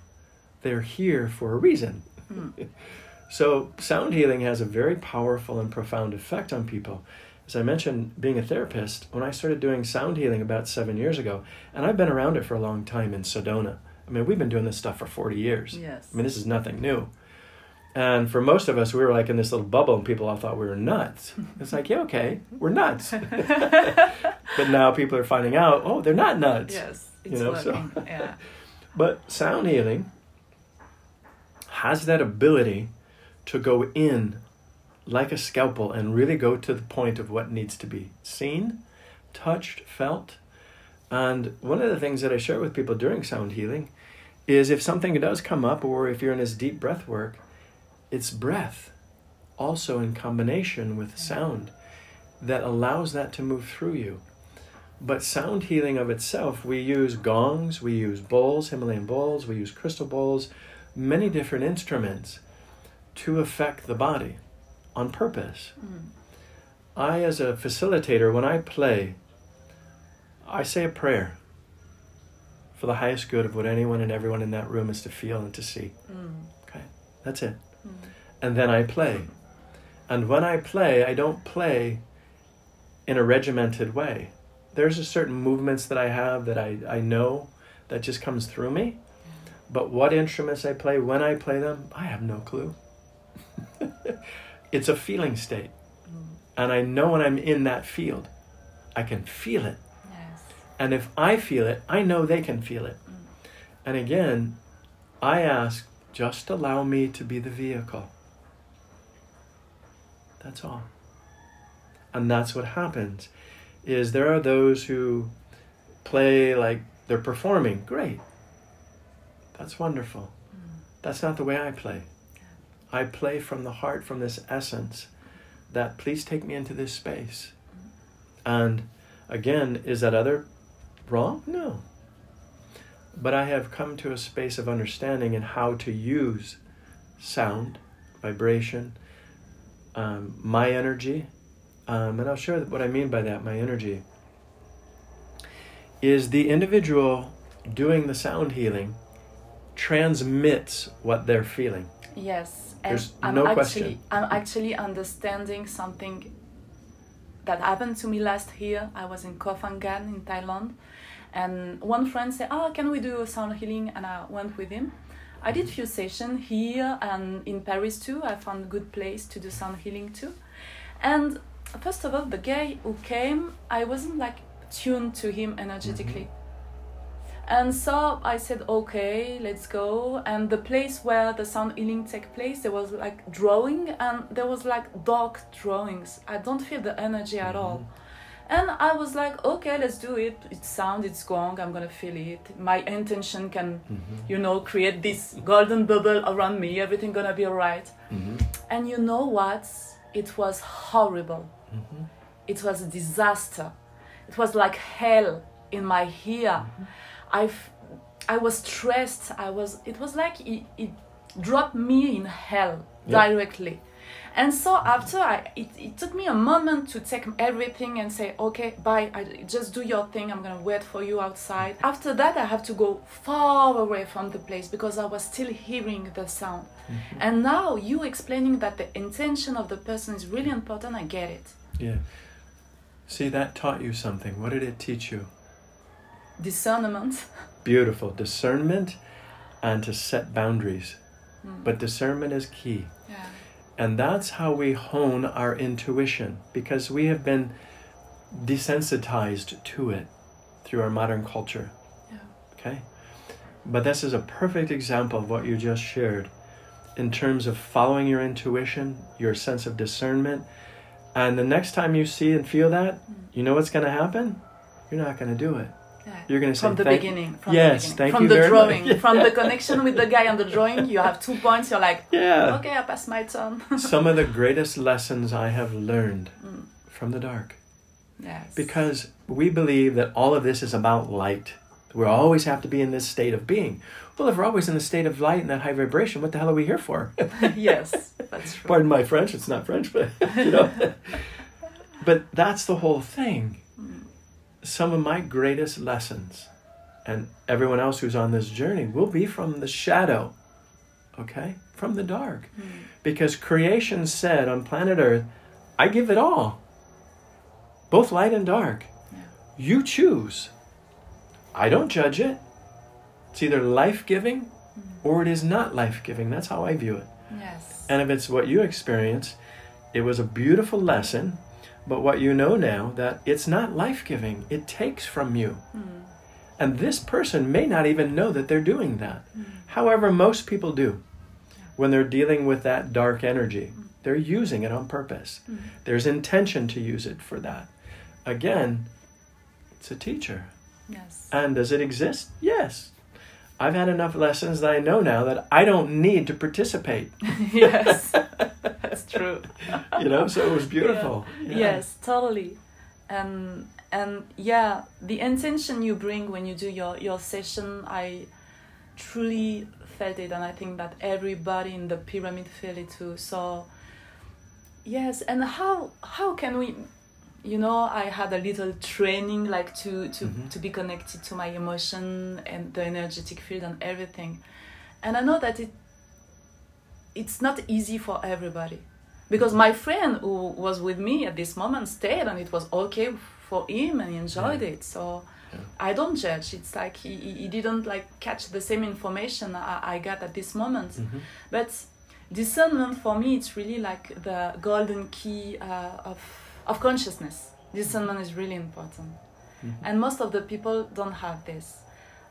They're here for a reason. Hmm. so, sound healing has a very powerful and profound effect on people. As I mentioned, being a therapist, when I started doing sound healing about seven years ago, and I've been around it for a long time in Sedona. I mean, we've been doing this stuff for 40 years. Yes. I mean, this is nothing new. And for most of us, we were like in this little bubble, and people all thought we were nuts. It's like, yeah, okay, we're nuts. but now people are finding out, oh, they're not nuts. Yes, You know, so- yeah. But sound healing has that ability to go in like a scalpel and really go to the point of what needs to be seen, touched, felt. And one of the things that I share with people during sound healing is if something does come up or if you're in this deep breath work, it's breath also in combination with sound that allows that to move through you. But sound healing of itself, we use gongs, we use bowls, Himalayan bowls, we use crystal bowls, many different instruments to affect the body on purpose. Mm. I, as a facilitator, when I play, I say a prayer for the highest good of what anyone and everyone in that room is to feel and to see. Mm. Okay, that's it. And then I play. And when I play, I don't play in a regimented way. There's a certain movements that I have that I, I know that just comes through me. But what instruments I play, when I play them, I have no clue. it's a feeling state. And I know when I'm in that field, I can feel it. Yes. And if I feel it, I know they can feel it. Mm. And again, I ask, just allow me to be the vehicle. That's all. And that's what happens is there are those who play like they're performing. Great. That's wonderful. Mm. That's not the way I play. I play from the heart, from this essence that please take me into this space. Mm. And again, is that other wrong? No. But I have come to a space of understanding in how to use sound, vibration, um, my energy, um, and I'll share what I mean by that. My energy is the individual doing the sound healing transmits what they're feeling. Yes, and There's I'm no actually question. I'm actually understanding something that happened to me last year. I was in Koh Phangan in Thailand, and one friend said, "Oh, can we do a sound healing?" And I went with him. I did mhm. few sessions here and in Paris too. I found a good place to do sound healing too. And first of all, the guy who came, I wasn't like tuned to him energetically. Mm-hmm. And so I said, okay, let's go. And the place where the sound healing take place, there was like drawing, and there was like dark drawings. I don't feel the energy at all. Mm-hmm. And I was like, okay, let's do it. It's sound, it's gong, I'm gonna feel it. My intention can, mm-hmm. you know, create this golden bubble around me, everything gonna be alright. Mm-hmm. And you know what? It was horrible. Mm-hmm. It was a disaster. It was like hell in my ear. I, I was stressed. I was. It was like it, it dropped me in hell Yeah. directly. And so after I, it, it took me a moment to take everything and say, okay, bye. I, just do your thing. I'm gonna wait for you outside. After that, I have to go far away from the place because I was still hearing the sound. Mm-hmm. And now you explaining that the intention of the person is really important. I get it. Yeah. See, that taught you something. What did it teach you? Discernment. Beautiful. Discernment and to set boundaries. Mm. But discernment is key. Yeah. And that's how we hone our intuition because we have been desensitized to it through our modern culture. Yeah. Okay? But this is a perfect example of what you just shared in terms of following your intuition, your sense of discernment. And the next time you see and feel that, mm. you know what's going to happen? You're not going to do it. Yeah. You're going to say from the "Thank- beginning. From yes, the beginning. thank from you the very drawing, much. from the connection with the guy on the drawing, you have two points. You're like, Yeah. okay, I passed my turn. Some of the greatest lessons I have learned mm. from the dark. yes. Because we believe that all of this is about light. We always have to be in this state of being. Well, if we're always in the state of light and that high vibration, what the hell are we here for? yes, that's true. Pardon my French, it's not French, but you know. but that's the whole thing. Some of my greatest lessons, and everyone else who's on this journey, will be from the shadow, okay? From the dark. Hmm. Because creation said on planet Earth, I give it all, both light and dark. You choose. I don't judge it. It's either life giving hmm. or it is not life giving. That's how I view it. Yes. And if it's what you experienced, it was a beautiful lesson. But what you know now that it's not life giving, it takes from you. Hmm. And this person may not even know that they're doing that. Hmm. However, most people do. When they're dealing with that dark energy, hmm. they're using it on purpose. There's intention to use it for that. Again, it's a teacher. Yes. And does it exist? Yes. I've had enough lessons that I know now that I don't need to participate. yes. That's true. You know, so it was beautiful. Yeah. Yes, totally. And and yeah, the intention you bring when you do your your session, I truly felt it, and I think that everybody in the pyramid felt it too. So yes, and how how can we? You know, I had a little training like to to mm-hmm. to be connected to my emotion and the energetic field and everything, and I know that it it's not easy for everybody. Because my friend who was with me at this moment stayed and it was okay for him and he enjoyed it. So i don't judge. It's like he, he didn't like catch the same information i, I got at this moment. But discernment for me it's really like the golden key uh, of, of consciousness. Discernment is really important. And most of the people don't have this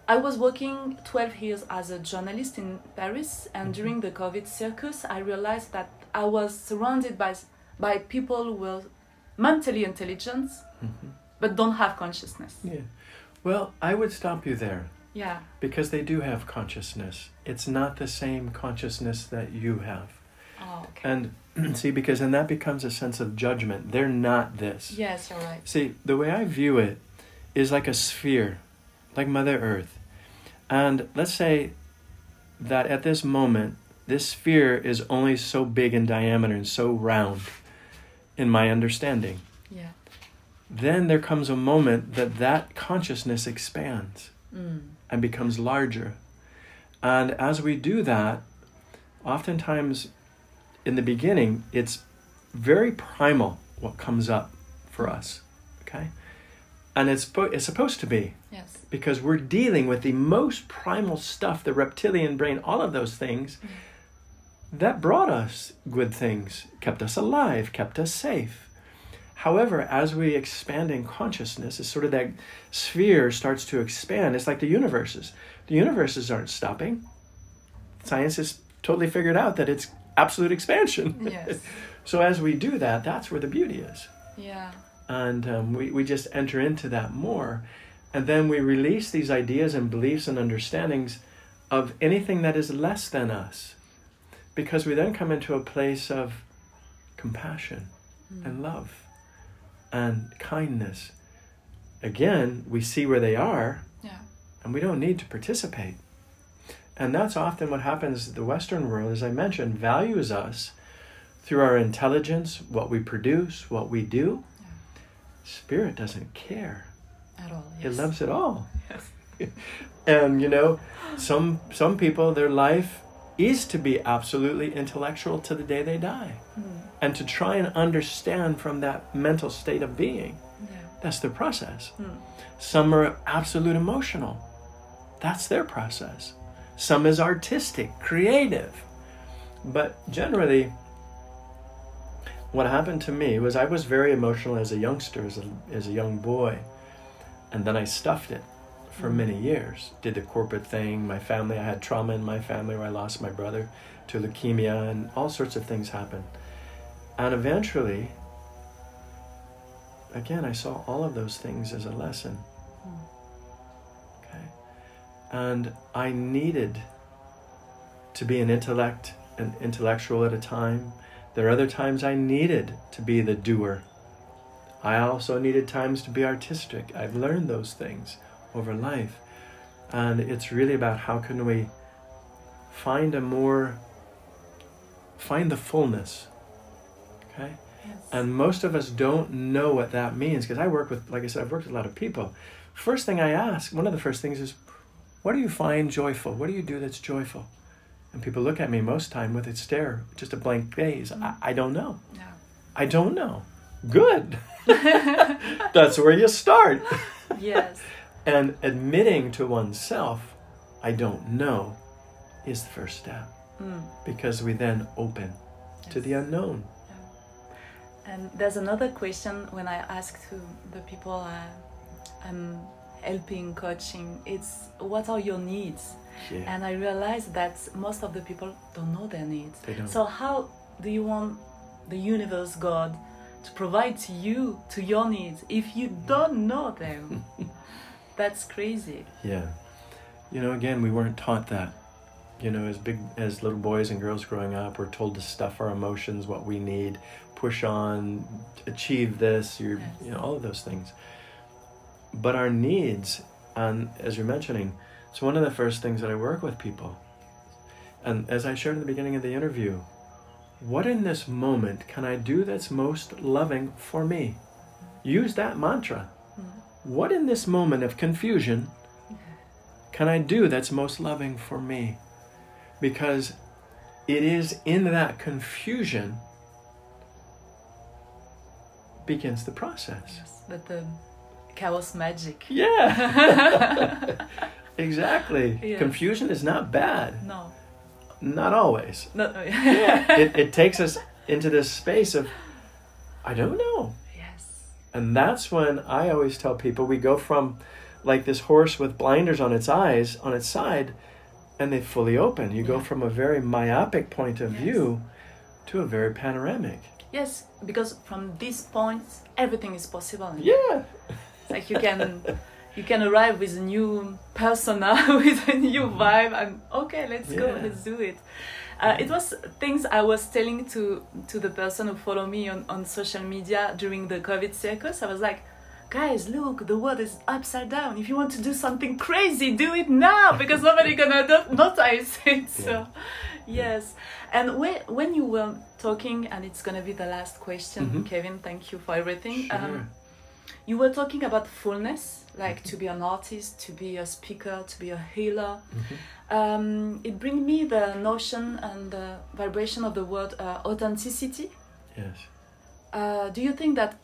I was working 12 years as a journalist in Paris, and mm-hmm. during the COVID circus, I realized that I was surrounded by, by people who were mentally intelligent mm-hmm. but don't have consciousness. Yeah. Well, I would stop you there Yeah, because they do have consciousness. It's not the same consciousness that you have. oh, okay. And see, because then that becomes a sense of judgment. They're not this. yes, you're right. See, the way I view it is like a sphere, like Mother Earth. And let's say that at this moment, this sphere is only so big in diameter and so round, in my understanding. Yeah. Then there comes a moment that that consciousness expands Mm. and becomes larger. And as we do that, oftentimes in the beginning, it's very primal what comes up for us. Okay? And it's, it's supposed to be. Because we're dealing with the most primal stuff, the reptilian brain, all of those things that brought us good things, kept us alive, kept us safe. However, as we expand in consciousness, it's sort of that sphere starts to expand. It's like the universes. The universes aren't stopping. Science has totally figured out that it's absolute expansion. Yes. so as we do that, that's where the beauty is. Yeah. And um, we, we just enter into that more. And then we release these ideas and beliefs and understandings of anything that is less than us. Because we then come into a place of compassion and hmm. love and kindness. Again, we see where they are Yeah. and we don't need to participate. And that's often what happens. The Western world, as I mentioned, values us through our intelligence, what we produce, what we do. Spirit doesn't care. At all. It loves it all. Yes. And you know, some some people their life is to be absolutely intellectual to the day they die. Hmm. And to try and understand from that mental state of being. Yeah. That's their process. Hmm. Some are absolute emotional. That's their process. Some is artistic, creative. But generally, what happened to me was I was very emotional as a youngster, as a, as a young boy. And then I stuffed it for mm. many years. Did the corporate thing. My family, I had trauma in my family where I lost my brother to leukemia, and all sorts of things happened. And eventually, again, I saw all of those things as a lesson. Hmm. Okay. And I needed to be an intellect, an intellectual at a time. There are other times I needed to be the doer. I also needed times to be artistic. I've learned those things over life. And it's really about how can we find a more find the fullness. Okay? Yes. And most of us don't know what that means because I work with, like I said, I've worked with a lot of people. First thing I ask, one of the first things is, what do you find joyful? What do you do that's joyful? And people look at me most time with a stare, just a blank gaze. Mm. I, I don't know. Yeah. I don't know. Good. that's where you start. Yes. And admitting to oneself, I don't know, is the first step. Because we then open to the unknown. And there's another question when I ask to the people uh, I'm helping, coaching, it's what are your needs? Yeah. And I realize that most of the people don't know their needs. So, how do you want the universe, God, to provide to you, to your needs, if you don't know them? That's crazy. Yeah. You know, again, we weren't taught that. You know, as big as little boys and girls growing up, we're told to stuff our emotions, what we need, push on, achieve this, you're, you know, all of those things. But our needs, and as you're mentioning, it's one of the first things that I work with people. And as I shared in the beginning of the interview, what in this moment can I do that's most loving for me? Use that mantra. What in this moment of confusion can I do that's most loving for me? Because it is in that confusion begins the process. But the chaos magic. Yeah. exactly. Yeah. Confusion is not bad. No. Not always. No. Oh, yeah. it, it takes us into this space of, I don't know. yes. And that's when I always tell people we go from like this horse with blinders on its eyes, on its side, and they fully open. You go from a very myopic point of Yes. view to a very panoramic. Yes, because from this point, everything is possible. Yeah. It's like you can you can arrive with a new persona with a new vibe and okay let's go let's do it. Uh, it was things i was telling to to the person who follow me on, on social media during the covid circus. I was like guys look the world is upside down. If you want to do something crazy do it now because nobody gonna no- notice it so. Yes. And when, when you were talking and it's gonna be the last question Mhm. kevin thank you for everything Sure. um, you were talking about fullness, like to be an artist, to be a speaker, to be a healer. Um, it brings me the notion and the vibration of the word uh, authenticity. yes. Uh, do you think that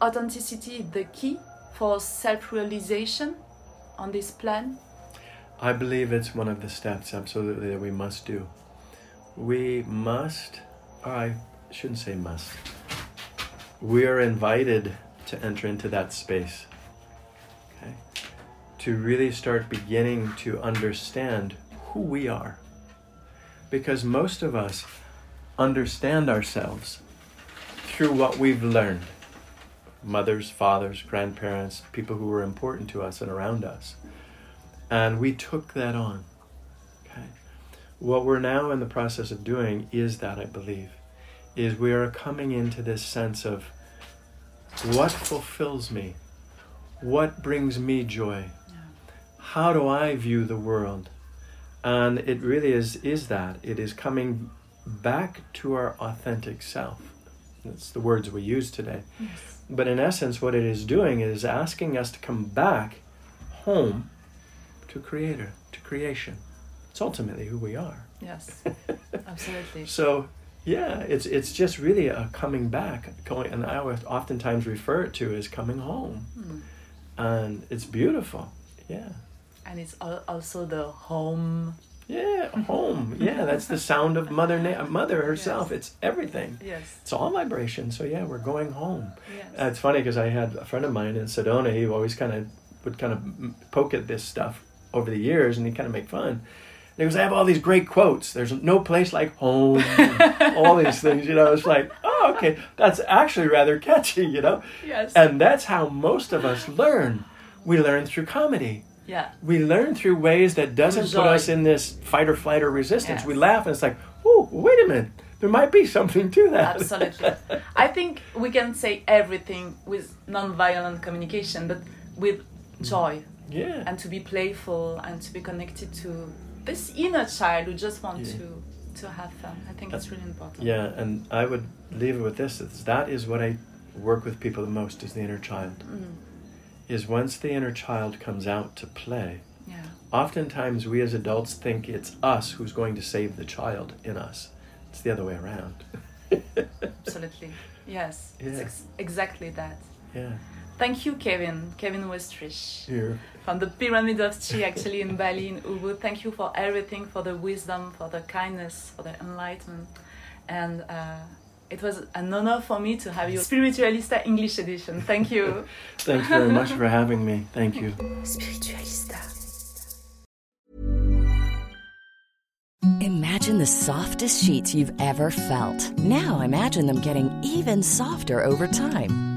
authenticity is the key for self realization on this plan? I believe it's one of the steps, absolutely, that we must do. We must, or I shouldn't say must, we are invited to enter into that space. Okay? To really start beginning to understand who we are. Because most of us understand ourselves through what we've learned mothers, fathers, grandparents, people who were important to us and around us. And we took that on. Okay. What we're now in the process of doing is that, I believe, is we are coming into this sense of what fulfills me? What brings me joy? How do I view the world? And it really is is that. It is coming back to our authentic self. That's the words we use today. Yes. But in essence, what it is doing is asking us to come back home to Creator, to creation. It's ultimately who we are. Yes, absolutely. So, yeah, it's it's just really a coming back, going, and I would oftentimes refer it to as coming home, Hmm. and it's beautiful. Yeah, And it's also the home. yeah, home. Yeah, that's the sound of Mother Na- Mother herself. Yes. It's everything. Yes. It's all vibration. So yeah, we're going home. Yes. Uh, it's funny because I had a friend of mine in Sedona. He always kind of would kind of poke at this stuff over the years, and he kind of make fun. Goes, "I have all these great quotes. There's no place like home. all these things, you know." It's like, oh, okay, that's actually rather catchy, you know. Yes. And that's how most of us learn. We learn through comedy. yeah. We learn through ways that doesn't put us in this fight or flight or resistance. Yes. We laugh, and it's like, oh, wait a minute. There might be something to that. Absolutely. I think we can say everything with non-violent communication, but with joy yeah. and to be playful and to be connected to this inner child who just want Yeah. to to have fun. I think it's really important. Yeah, and I would leave it with this: is that is what I work with people the most is the inner child. Mm. Is once the inner child comes out to play, Yeah. oftentimes we as adults think it's us who's going to save the child in us. It's the other way around. Absolutely. Yes. It's Yeah. ex- exactly that. yeah. Thank you, Kevin. Kevin Westrich. Here. From the Pyramid of Chi, actually in Bali, in Ubud. Thank you for everything, for the wisdom, for the kindness, for the enlightenment. And uh, it was an honor for me to have you. Spiritualista English edition. Thank you. Thanks very much for having me. Thank you. Spiritualista. Imagine the softest sheets you've ever felt. Now imagine them getting even softer over time.